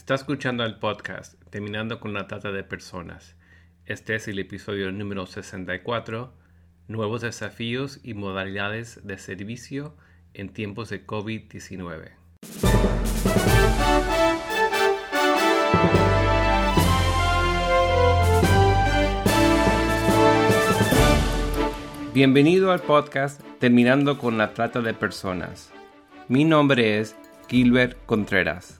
Está escuchando el podcast Terminando con la Trata de Personas. Este es el episodio número 64, Nuevos desafíos y modalidades de servicio en tiempos de COVID-19. Bienvenido al podcast Terminando con la Trata de Personas. Mi nombre es Gilbert Contreras.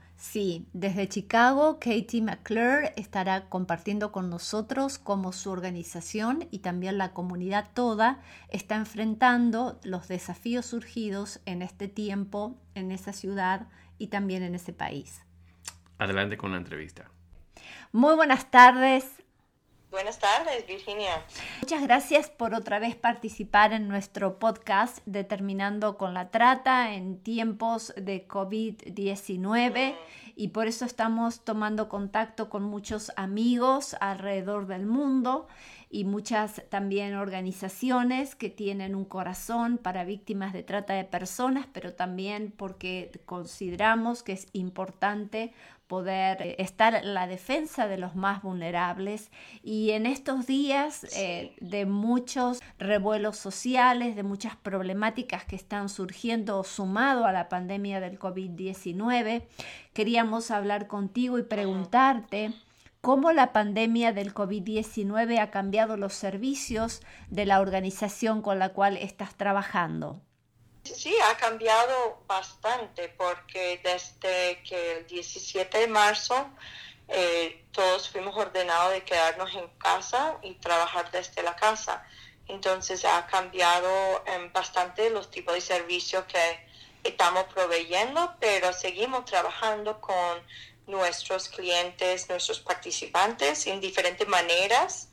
Sí, desde Chicago, Katie McClure estará compartiendo con nosotros cómo su organización y también la comunidad toda está enfrentando los desafíos surgidos en este tiempo, en esa ciudad y también en ese país. Adelante con la entrevista. Muy buenas tardes. Buenas tardes, Virginia. Muchas gracias por otra vez participar en nuestro podcast Determinando con la Trata en tiempos de COVID-19 y por eso estamos tomando contacto con muchos amigos alrededor del mundo y muchas también organizaciones que tienen un corazón para víctimas de trata de personas, pero también porque consideramos que es importante poder eh, estar en la defensa de los más vulnerables. Y en estos días eh, de muchos revuelos sociales, de muchas problemáticas que están surgiendo sumado a la pandemia del COVID-19, queríamos hablar contigo y preguntarte cómo la pandemia del COVID-19 ha cambiado los servicios de la organización con la cual estás trabajando. Sí, ha cambiado bastante porque desde que el 17 de marzo eh, todos fuimos ordenados de quedarnos en casa y trabajar desde la casa. Entonces ha cambiado bastante los tipos de servicios que estamos proveyendo, pero seguimos trabajando con nuestros clientes, nuestros participantes en diferentes maneras.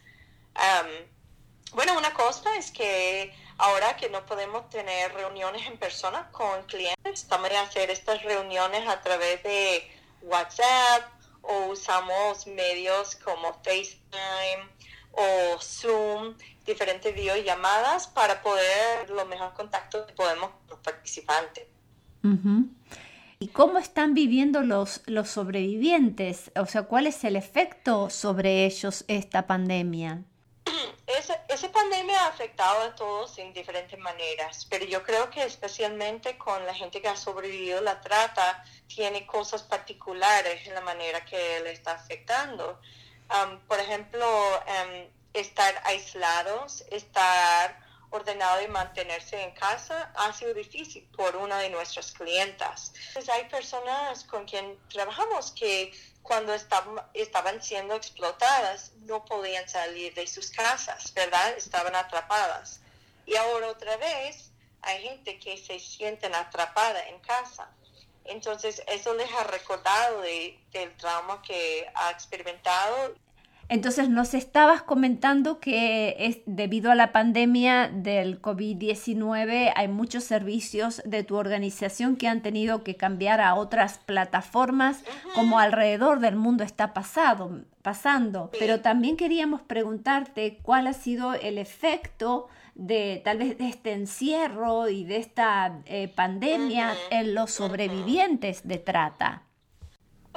bueno, una cosa es que ahora que no podemos tener reuniones en persona con clientes, estamos a hacer estas reuniones a través de WhatsApp o usamos medios como FaceTime o Zoom, diferentes videollamadas para poder los mejores contactos que podemos con los participantes. ¿Y cómo están viviendo los, los sobrevivientes? O sea, ¿cuál es el efecto sobre ellos esta pandemia? Esa pandemia ha afectado a todos en diferentes maneras, pero yo creo que especialmente con la gente que ha sobrevivido la trata, tiene cosas particulares en la manera que le está afectando. por ejemplo, em, estar aislados, estar ordenado y mantenerse en casa ha sido difícil por una de nuestras clientas. Pues hay personas con quien trabajamos que cuando estaban, estaban siendo explotadas no podían salir de sus casas, ¿verdad? Estaban atrapadas. Y ahora otra vez hay gente que se sienten atrapada en casa. Entonces eso les ha recordado del trauma que ha experimentado entonces nos estabas comentando que es debido a la pandemia del COVID-19 hay muchos servicios de tu organización que han tenido que cambiar a otras plataformas como alrededor del mundo está pasado, pasando. Pero también queríamos preguntarte cuál ha sido el efecto de tal vez de este encierro y de esta eh, pandemia en los sobrevivientes de trata.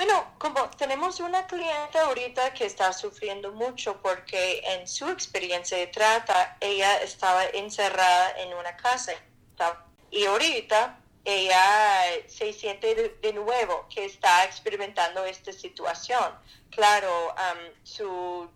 Bueno, como tenemos una cliente ahorita que está sufriendo mucho porque en su experiencia de trata, ella estaba encerrada en una casa y ahorita ella se siente de, nuevo que está experimentando esta situación. Claro, su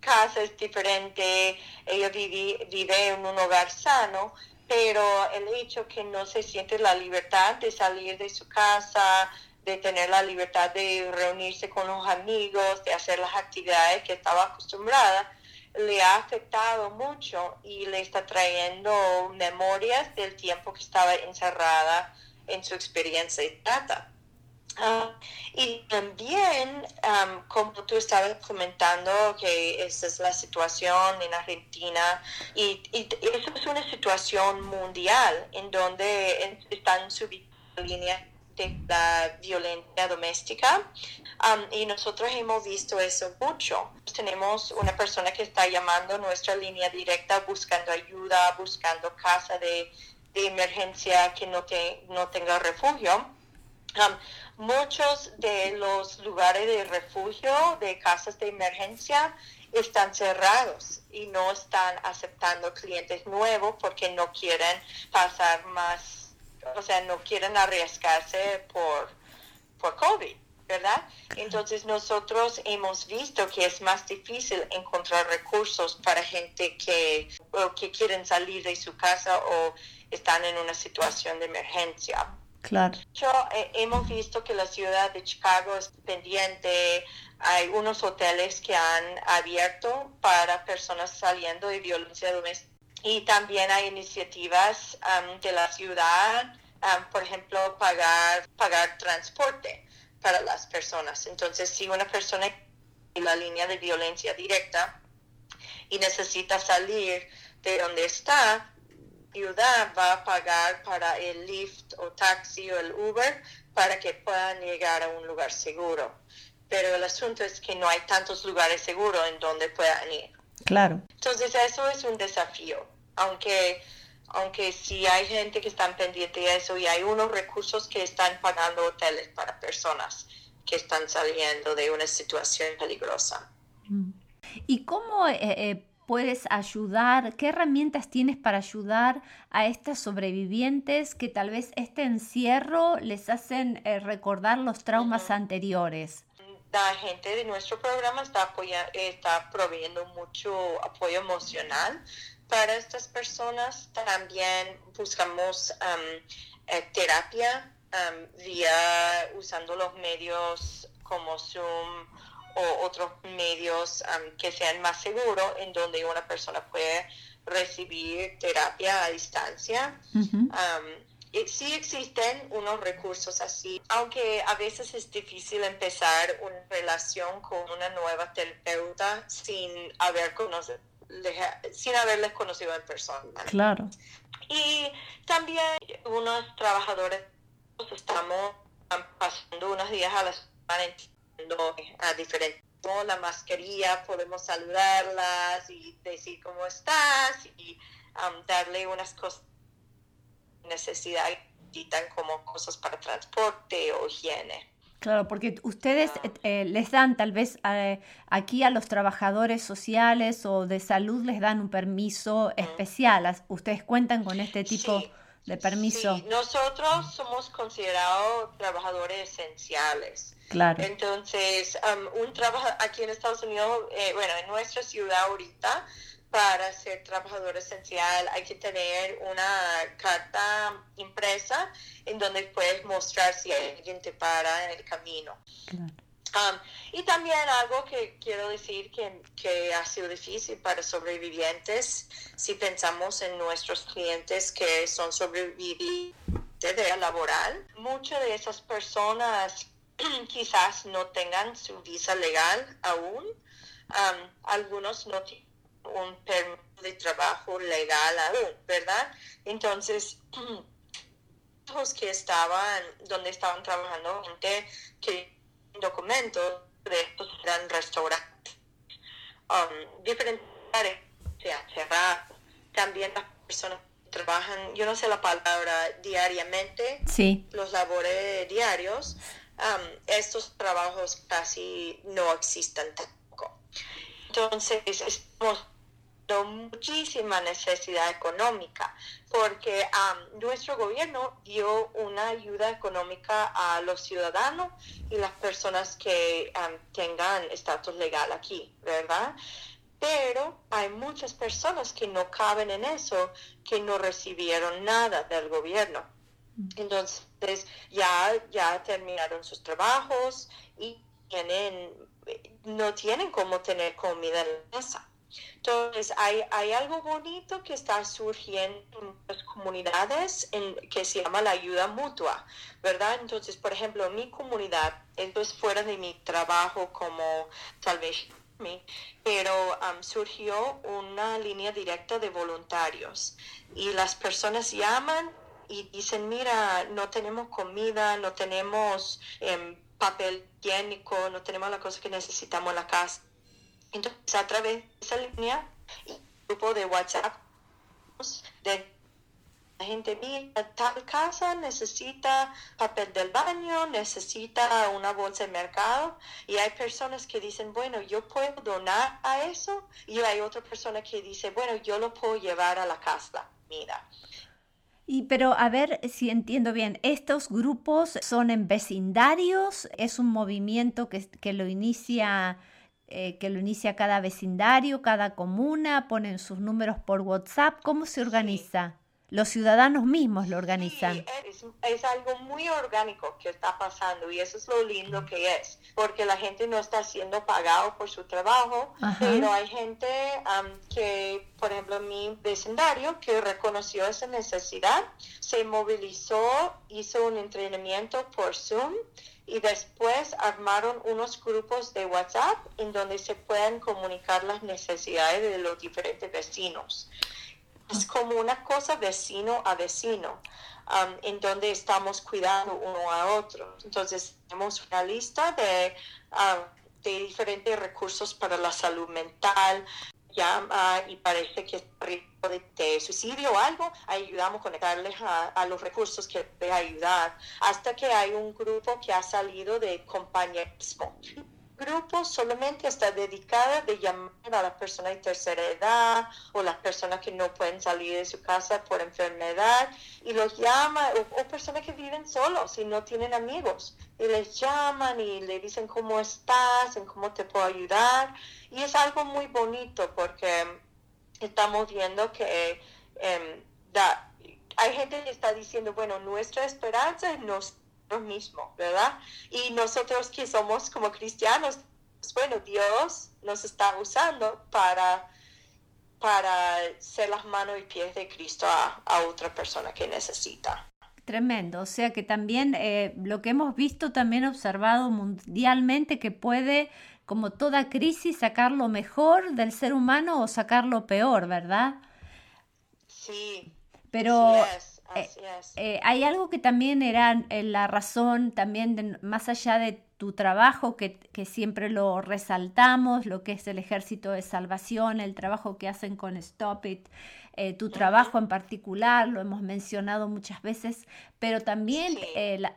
casa es diferente, ella vive, vive en un hogar sano, pero el hecho que no se siente la libertad de salir de su casa, de tener la libertad de reunirse con los amigos, de hacer las actividades que estaba acostumbrada, le ha afectado mucho y le está trayendo memorias del tiempo que estaba encerrada en su experiencia de trata. Ah, y también, como tú estabas comentando, que esa es la situación en Argentina, y, y, eso es una situación mundial en donde están subiendo línea de la violencia doméstica y nosotros hemos visto eso mucho. Tenemos una persona que está llamando nuestra línea directa buscando ayuda, buscando casa de, de emergencia que no, te, no tenga refugio. muchos de los lugares de refugio, de casas de emergencia, están cerrados y no están aceptando clientes nuevos porque no quieren pasar más o sea, no quieren arriesgarse por, por COVID, ¿verdad? Entonces nosotros hemos visto que es más difícil encontrar recursos para gente que, que quieren salir de su casa o están en una situación de emergencia. Claro. Yo, eh, hemos visto que la ciudad de Chicago es pendiente, hay unos hoteles que han abierto para personas saliendo de violencia doméstica y también hay iniciativas de la ciudad, por ejemplo, pagar, pagar transporte para las personas. Entonces, si una persona en la línea de violencia directa y necesita salir de donde está, ciudad va a pagar para el Lyft o taxi o el Uber para que puedan llegar a un lugar seguro. Pero el asunto es que no hay tantos lugares seguros en donde puedan ir. Claro. Entonces eso es un desafío aunque aunque sí hay gente que está pendiente de eso y hay unos recursos que están pagando hoteles para personas que están saliendo de una situación peligrosa. Mm. ¿Y cómo eh, eh, puedes ayudar? ¿Qué herramientas tienes para ayudar a estas sobrevivientes que tal vez este encierro les hacen eh, recordar los traumas anteriores? La gente de nuestro programa está, está proveyendo mucho apoyo emocional para estas personas. También buscamos eh, terapia vía usando los medios como Zoom o otros medios que sean más seguros en donde una persona puede recibir terapia a distancia. sí existen unos recursos así, aunque a veces es difícil empezar una relación con una nueva terapeuta sin haber conocido sin haberles conocido en persona. Claro. Y también unos trabajadores estamos pasando unos días a la semana a diferentes la mascarilla, podemos saludarlas y decir cómo estás y um, darle unas cosas necesidad como cosas para transporte o higiene. Claro, porque ustedes eh, eh, les dan tal vez eh, aquí a los trabajadores sociales o de salud les dan un permiso especial. ¿Ustedes cuentan con este tipo de permiso? Sí, nosotros somos considerados trabajadores esenciales. Claro. Entonces, un trabajo aquí en Estados Unidos, bueno, en nuestra ciudad ahorita, para ser trabajador esencial hay que tener una carta impresa en donde puedes mostrar si alguien te para en el camino. Um, y también algo que quiero decir que, que, ha sido difícil para sobrevivientes, si pensamos en nuestros clientes que son sobrevivientes de laboral, muchas de esas personas quizás no tengan su visa legal aún. Um, algunos no tienen un permiso de trabajo legal aún, ¿verdad? Entonces, los que estaban, donde estaban trabajando, gente que documentos de estos eran restaurantes, um, diferentes áreas, sea, cerrar, también las personas que trabajan, yo no sé la palabra, diariamente, sí. los labores diarios, um, estos trabajos casi no existen tampoco. Entonces, estamos muchísima necesidad económica porque nuestro gobierno dio una ayuda económica a los ciudadanos y las personas que tengan estatus legal aquí, ¿verdad? Pero hay muchas personas que no caben en eso, que no recibieron nada del gobierno. Mm. Entonces ya, ya terminaron sus trabajos y tienen, no tienen cómo tener comida en la mesa. Entonces, hay, hay algo bonito que está surgiendo en las comunidades en, que se llama la ayuda mutua, ¿verdad? Entonces, por ejemplo, mi comunidad, esto es fuera de mi trabajo como vez pero surgió una línea directa de voluntarios y las personas llaman y dicen, mira, no tenemos comida, no tenemos em, papel higiénico, no tenemos la cosa que necesitamos en la casa. Entonces, a través de esa línea, y grupo de WhatsApp, de la gente mira, tal casa necesita papel del baño, necesita una bolsa de mercado y hay personas que dicen, bueno, yo puedo donar a eso y hay otra persona que dice, bueno, yo lo puedo llevar a la casa. Mira, y pero a ver si entiendo bien, ¿estos grupos son en vecindarios? ¿Es un movimiento que, que lo inicia eh, que lo inicia cada vecindario, cada comuna? ¿Ponen sus números por WhatsApp? ¿Cómo se organiza? los ciudadanos mismos lo organizan. es, algo muy orgánico que está pasando y eso es lo lindo que es, porque la gente no está siendo pagado por su trabajo, pero hay gente que, por ejemplo, mi vecindario, que reconoció esa necesidad, se movilizó, hizo un entrenamiento por Zoom y después armaron unos grupos de WhatsApp en donde se pueden comunicar las necesidades de los diferentes vecinos. Es como una cosa vecino a vecino, um, en donde estamos cuidando uno a otro. Entonces, tenemos una lista de, um, de diferentes recursos para la salud mental, llama y parece que es riesgo de, suicidio o algo, ayudamos a conectarles a, a, los recursos que puede ayudar, hasta que hay un grupo que ha salido de compañerismo grupo solamente está dedicada de llamar a las personas de tercera edad o las personas que no pueden salir de su casa por enfermedad y los llama o, personas que viven solos y no tienen amigos. Y les llaman y le dicen cómo estás, en cómo te puedo ayudar y es algo muy bonito porque estamos viendo que em, hay gente que está diciendo, bueno, nuestra esperanza es nos mismo, ¿verdad? Y nosotros que somos como cristianos, pues, bueno, Dios nos está usando para, para ser las manos y pies de Cristo a, otra persona que necesita. Tremendo, o sea que también eh, lo que hemos visto, también observado mundialmente, que puede, como toda crisis, sacar lo mejor del ser humano o sacar lo peor, ¿verdad? Sí. Pero eh, eh, hay algo que también era eh, la razón, también más allá de tu trabajo, que, que, siempre lo resaltamos, lo que es el ejército de salvación, el trabajo que hacen con Stop It, tu trabajo en particular, lo hemos mencionado muchas veces, pero también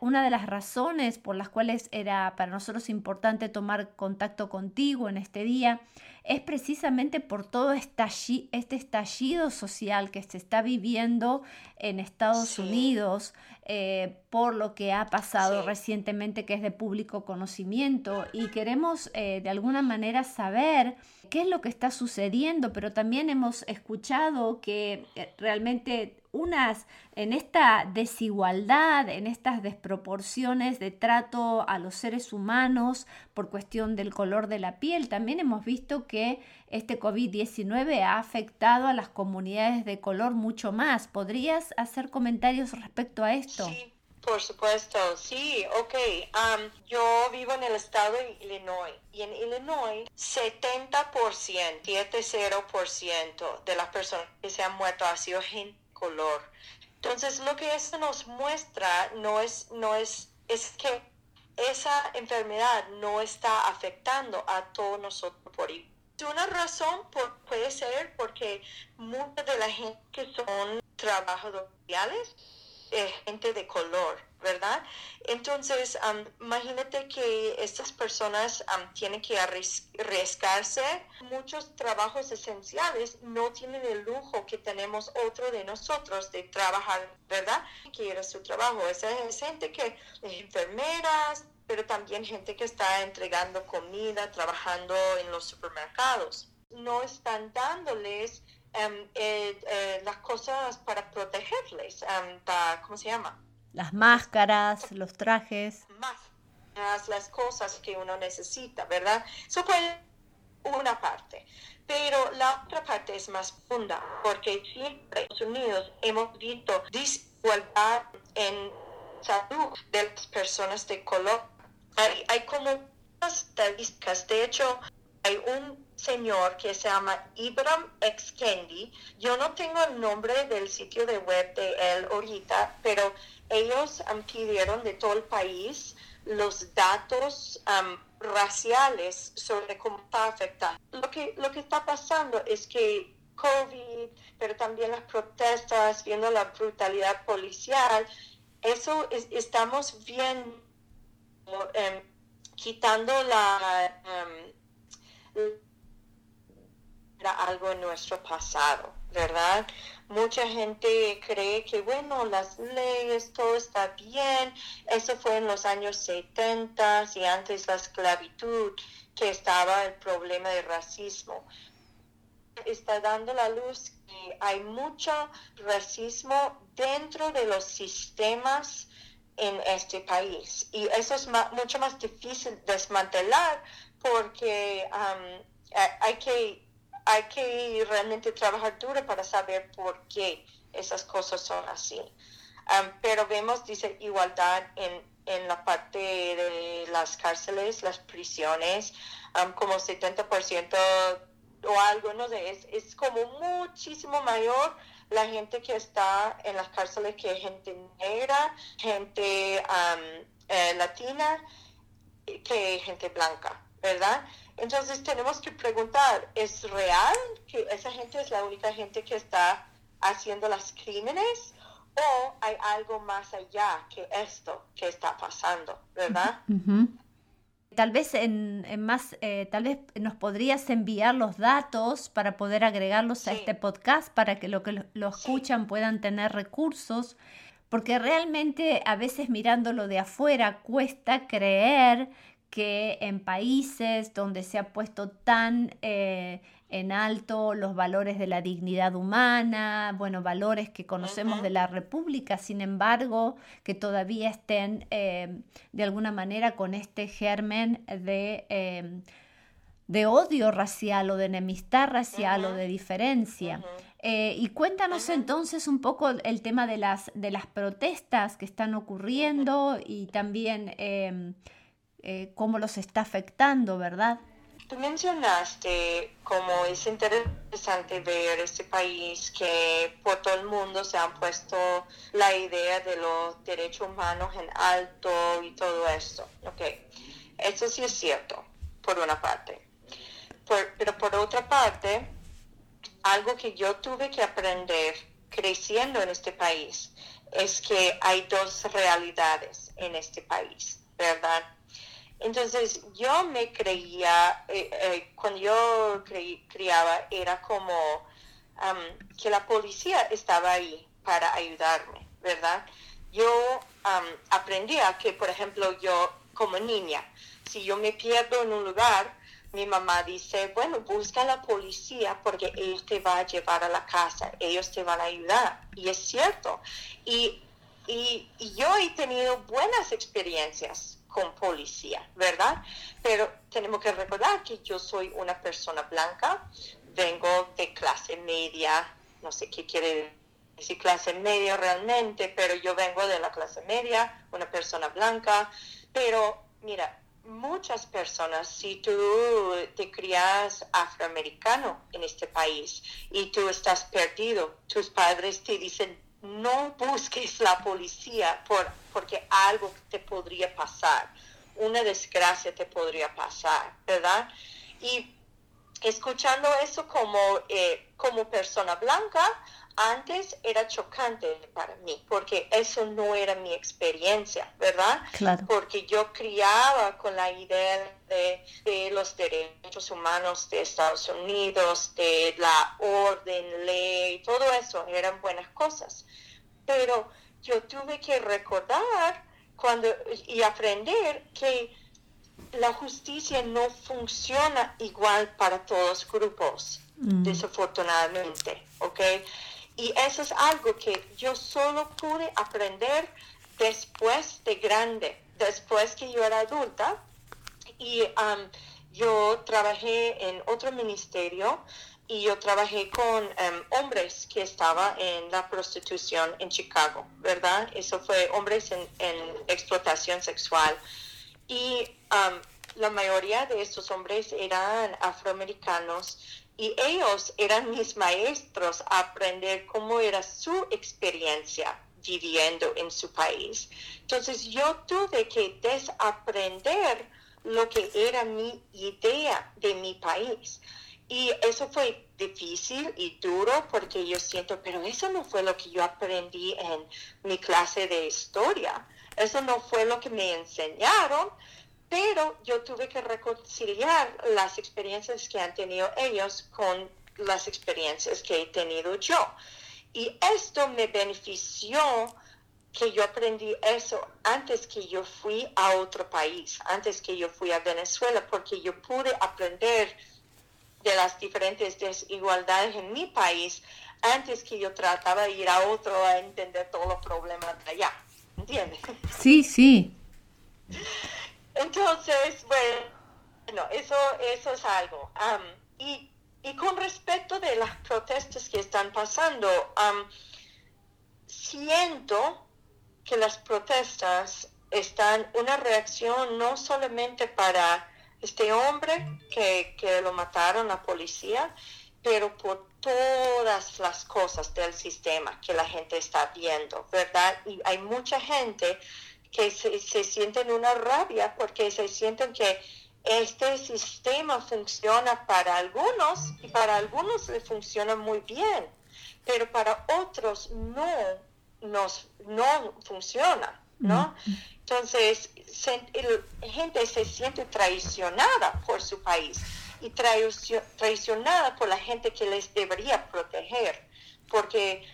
una de las razones por las cuales era para nosotros importante tomar contacto contigo en este día es precisamente por todo este estallido social que se está viviendo en Estados Unidos, eh, por lo que ha pasado recientemente que es de público conocimiento y queremos eh, de alguna manera saber qué es lo que está sucediendo, pero también hemos escuchado que eh, realmente unas en esta desigualdad, en estas desproporciones de trato a los seres humanos por cuestión del color de la piel. También hemos visto que este COVID-19 ha afectado a las comunidades de color mucho más. ¿Podrías hacer comentarios respecto a esto? Sí. Por supuesto, sí, ok. Um, yo vivo en el estado de Illinois y en Illinois 70%, 70% de las personas que se han muerto ha sido gente color. Entonces, lo que esto nos muestra no es, no es, es que esa enfermedad no está afectando a todos nosotros por igual. Una razón puede ser porque mucha de la gente que son trabajadores es gente de color. ¿Verdad? Entonces, imagínate que estas personas tienen que arriesgarse. Muchos trabajos esenciales no tienen el lujo que tenemos otro de nosotros de trabajar, ¿verdad? Quiere su trabajo. Esa es gente que enfermeras, pero también gente que está entregando comida, trabajando en los supermercados. No están dándoles eh, eh, las cosas para protegerles, ¿cómo se llama? Las máscaras, los trajes. Más las cosas que uno necesita, ¿verdad? Eso fue una parte. Pero la otra parte es más funda, porque siempre en Estados Unidos hemos visto desigualdad en salud de las personas de color. Hay, hay como estadísticas, de hecho, hay un señor que se llama Ibram X. Kendi. Yo no tengo el nombre del sitio de web de él ahorita, pero ellos um, pidieron de todo el país los datos um, raciales sobre cómo está afectando. Lo que, lo que está pasando es que COVID, pero también las protestas, viendo la brutalidad policial, eso estamos viendo, um, quitando la era algo en nuestro pasado, ¿verdad? Mucha gente cree que, bueno, las leyes, todo está bien. Eso fue en los años 70 y antes la esclavitud, que estaba el problema de racismo. Está dando la luz que hay mucho racismo dentro de los sistemas en este país. Y eso es mucho más difícil desmantelar porque hay que hay que realmente trabajar duro para saber por qué esas cosas son así. pero vemos, dice, igualdad en, en, la parte de las cárceles, las prisiones, como 70% o algo, no es, es, como muchísimo mayor la gente que está en las cárceles que gente negra, gente eh, latina, que gente blanca, ¿verdad? Entonces tenemos que preguntar, ¿es real que esa gente es la única gente que está haciendo los crímenes? ¿O hay algo más allá que esto que está pasando, verdad? Tal vez en, más, eh, tal vez nos podrías enviar los datos para poder agregarlos a este podcast para que lo que lo, escuchan puedan tener recursos, porque realmente a veces mirándolo de afuera cuesta creer que en países donde se ha puesto tan eh, en alto los valores de la dignidad humana, bueno, valores que conocemos de la República, sin embargo, que todavía estén eh, de alguna manera con este germen de, eh, de odio racial o de enemistad racial o de diferencia. y cuéntanos entonces un poco el tema de las, de las protestas que están ocurriendo y también em, eh, cómo los está afectando, ¿verdad? Tú mencionaste cómo es interesante ver este país que por todo el mundo se han puesto la idea de los derechos humanos en alto y todo esto. Ok, eso sí es cierto, por una parte. pero por otra parte, algo que yo tuve que aprender creciendo en este país es que hay dos realidades en este país, ¿verdad? Entonces yo me creía, eh, eh, cuando yo criaba, era como que la policía estaba ahí para ayudarme, ¿verdad? Yo aprendía que, por ejemplo, yo como niña, si yo me pierdo en un lugar, mi mamá dice, bueno, busca a la policía porque ellos te van a llevar a la casa, ellos te van a ayudar. Y es cierto. Y, y yo he tenido buenas experiencias con policía, ¿verdad? Pero tenemos que recordar que yo soy una persona blanca, vengo de clase media, no sé qué quiere decir clase media realmente, pero yo vengo de la clase media, una persona blanca, pero mira, muchas personas, si tú te crías afroamericano en este país y tú estás perdido, tus padres te dicen, no busques la policía por, porque algo te podría pasar, una desgracia te podría pasar, ¿verdad? Y escuchando eso como, eh, como persona blanca, antes era chocante para mí, porque eso no era mi experiencia, ¿verdad? Porque yo criaba con la idea de, de, los derechos humanos de Estados Unidos, de la orden, ley, todo eso eran buenas cosas. Pero yo tuve que recordar cuando, y aprender que la justicia no funciona igual para todos los grupos, mm. desafortunadamente, ¿ok? Y eso es algo que yo solo pude aprender después de grande, después que yo era adulta. Y um, yo trabajé en otro ministerio y yo trabajé con em, hombres que estaban en la prostitución en Chicago, ¿verdad? Eso fue hombres en, explotación sexual. Y um, la mayoría de estos hombres eran afroamericanos y ellos eran mis maestros a aprender cómo era su experiencia viviendo en su país. Entonces yo tuve que desaprender lo que era mi idea de mi país. Y eso fue difícil y duro porque yo siento, pero eso no fue lo que yo aprendí en mi clase de historia. Eso no fue lo que me enseñaron, pero yo tuve que reconciliar las experiencias que han tenido ellos con las experiencias que he tenido yo. Y esto me benefició que yo aprendí eso antes que yo fui a otro país, antes que yo fui a Venezuela, porque yo pude aprender de las diferentes desigualdades en mi país antes que yo trataba de ir a otro a entender todos los problemas de allá. ¿Entiendes? Sí, sí. Entonces, bueno, eso, eso es algo. y, y, con respecto de las protestas que están pasando, siento que las protestas están una reacción no solamente para este hombre que, que lo mataron la policía, pero por todas las cosas del sistema que la gente está viendo, ¿verdad? Y hay mucha gente que se, se sienten una rabia porque se sienten que este sistema funciona para algunos y para algunos le funciona muy bien, pero para otros no, nos, no funciona, ¿no? Entonces, la gente se siente traicionada por su país y traicionada por la gente que les debería proteger, porque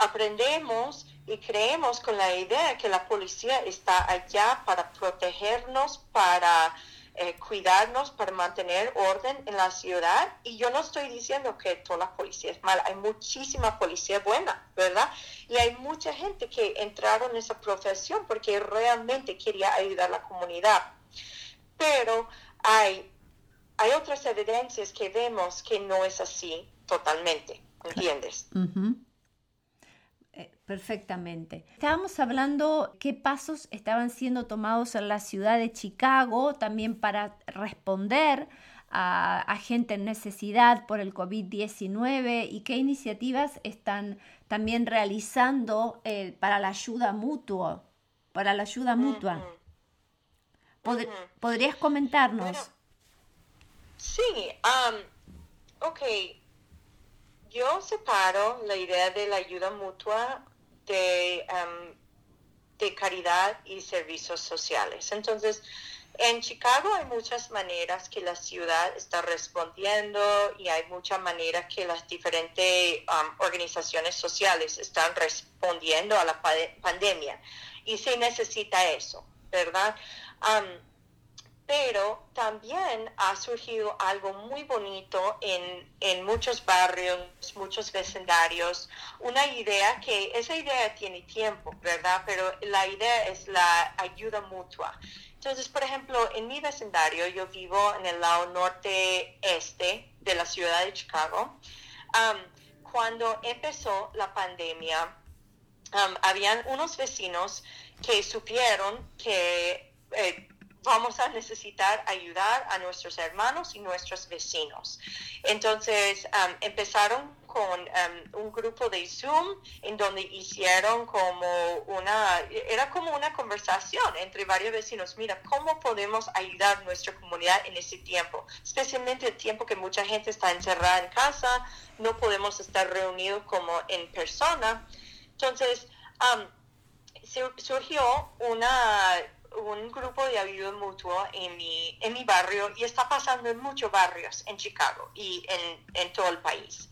aprendemos y creemos con la idea que la policía está allá para protegernos, para eh, cuidarnos, para mantener orden en la ciudad. Y yo no estoy diciendo que toda la policía es mala, hay muchísima policía buena, ¿verdad? Y hay mucha gente que entraron en esa profesión porque realmente quería ayudar a la comunidad. Pero hay, hay otras evidencias que vemos que no es así totalmente, ¿entiendes? Perfectamente. Estábamos hablando qué pasos estaban siendo tomados en la ciudad de Chicago también para responder a, gente en necesidad por el COVID-19 y qué iniciativas están también realizando eh, para la ayuda mutua. Para la ayuda mutua. ¿Podrías comentarnos? sí, um, ok yo separo la idea de la ayuda mutua de, em, de caridad y servicios sociales. Entonces, en Chicago hay muchas maneras que la ciudad está respondiendo y hay muchas maneras que las diferentes em, organizaciones sociales están respondiendo a la pandemia. Y se necesita eso, ¿verdad? Pero también ha surgido algo muy bonito en, muchos barrios, muchos vecindarios, una idea que esa idea tiene tiempo, ¿verdad? Pero la idea es la ayuda mutua. Entonces, por ejemplo, en mi vecindario, yo vivo en el lado norte-este de la ciudad de Chicago. cuando empezó la pandemia, habían unos vecinos que supieron que eh, vamos a necesitar ayudar a nuestros hermanos y nuestros vecinos. Entonces empezaron con un grupo de Zoom en donde hicieron como una, era como una conversación entre varios vecinos. Mira, ¿cómo podemos ayudar nuestra comunidad en ese tiempo? Especialmente el tiempo que mucha gente está encerrada en casa, no podemos estar reunidos como en persona. Entonces, surgió una un grupo de ayuda mutua en mi, en mi barrio y está pasando en muchos barrios en Chicago y en, en todo el país.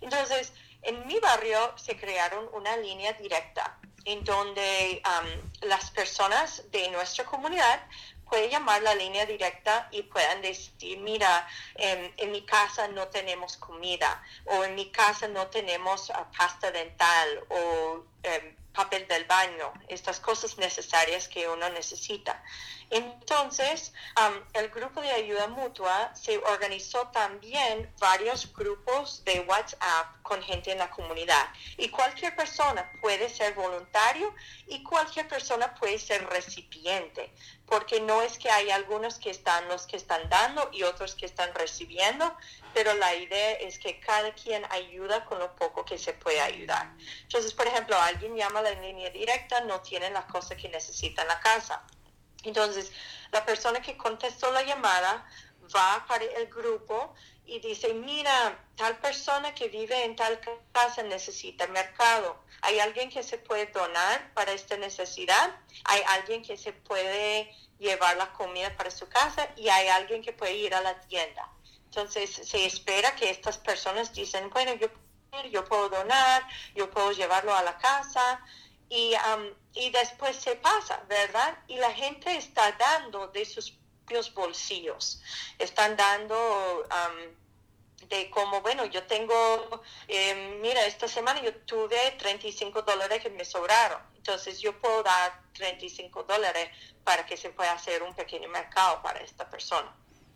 Entonces, en mi barrio se crearon una línea directa en donde um, las personas de nuestra comunidad pueden llamar la línea directa y puedan decir, mira, en, en, mi casa no tenemos comida o en mi casa no tenemos uh, pasta dental o em, papel del baño, estas cosas necesarias que uno necesita. Entonces, el grupo de ayuda mutua se organizó también varios grupos de WhatsApp con gente en la comunidad. Y cualquier persona puede ser voluntario y cualquier persona puede ser recipiente, porque no es que hay algunos que están los que están dando y otros que están recibiendo, pero la idea es que cada quien ayuda con lo poco que se puede ayudar. Entonces, por ejemplo, alguien llama a la línea directa, no tienen las cosas que necesita en la casa. Entonces, la persona que contestó la llamada va para el grupo y dice, mira, tal persona que vive en tal casa necesita mercado. ¿Hay alguien que se puede donar para esta necesidad? ¿Hay alguien que se puede llevar la comida para su casa? Y hay alguien que puede ir a la tienda. Entonces se espera que estas personas dicen, bueno, yo, yo puedo donar, yo puedo llevarlo a la casa y, y después se pasa, ¿verdad? Y la gente está dando de sus propios bolsillos, están dando... de como, bueno, yo tengo, em, mira, esta semana yo tuve 35 dólares que me sobraron, entonces yo puedo dar 35 dólares para que se pueda hacer un pequeño mercado para esta persona.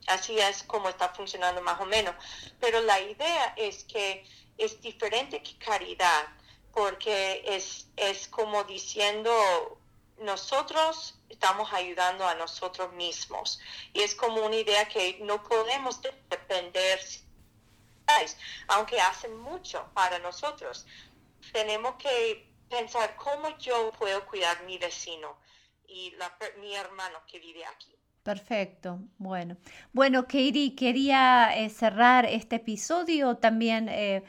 Así es como está funcionando más o menos. Pero la idea es que es diferente que caridad, porque es, es como diciendo, nosotros estamos ayudando a nosotros mismos. Y es como una idea que no podemos depender, aunque hacen mucho para nosotros. Tenemos que pensar cómo yo puedo cuidar mi vecino y mi hermano que vive aquí. Perfecto, bueno. Bueno, Katie, quería eh, cerrar este episodio también eh,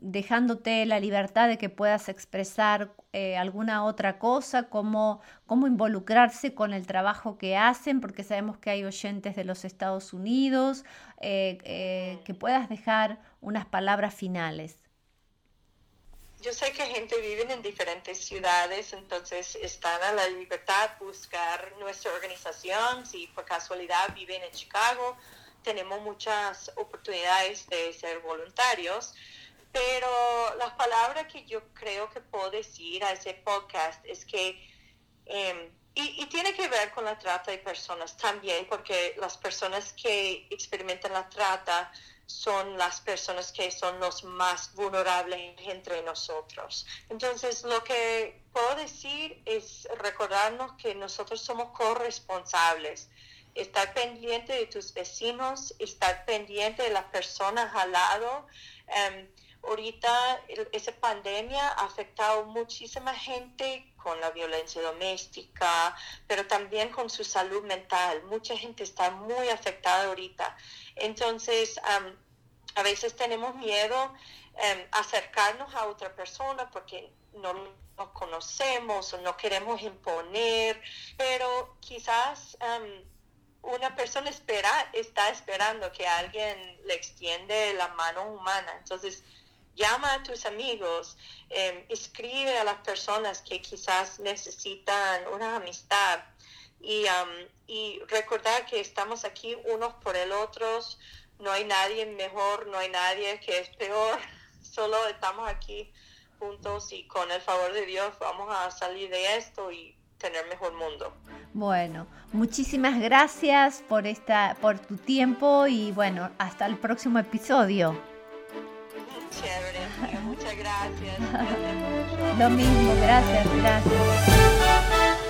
dejándote la libertad de que puedas expresar eh, alguna otra cosa, cómo, cómo involucrarse con el trabajo que hacen, porque sabemos que hay oyentes de los Estados Unidos, que puedas dejar unas palabras finales yo sé que gente vive en diferentes ciudades, entonces están a la libertad buscar nuestra organización. Si por casualidad viven en Chicago, tenemos muchas oportunidades de ser voluntarios. Pero las palabras que yo creo que puedo decir a ese podcast es que, y, y, tiene que ver con la trata de personas también, porque las personas que experimentan la trata son las personas que son los más vulnerables entre nosotros. Entonces, lo que puedo decir es recordarnos que nosotros somos corresponsables, estar pendiente de tus vecinos, estar pendiente de las personas al lado. Em, ahorita esa pandemia ha afectado muchísima gente con la violencia doméstica, pero también con su salud mental. Mucha gente está muy afectada ahorita. Entonces, a veces tenemos miedo um, acercarnos a otra persona porque no nos conocemos o no queremos imponer, pero quizás una persona espera, está esperando que alguien le extiende la mano humana. Entonces, llama a tus amigos, em, escribe a las personas que quizás necesitan una amistad y, y recordar que estamos aquí unos por el otros, no hay nadie mejor, no hay nadie que es peor, solo estamos aquí juntos y con el favor de Dios vamos a salir de esto y tener mejor mundo. Bueno, muchísimas gracias por esta por tu tiempo y bueno, hasta el próximo episodio chévere. Muchas gracias. Lo mismo, gracias, gracias.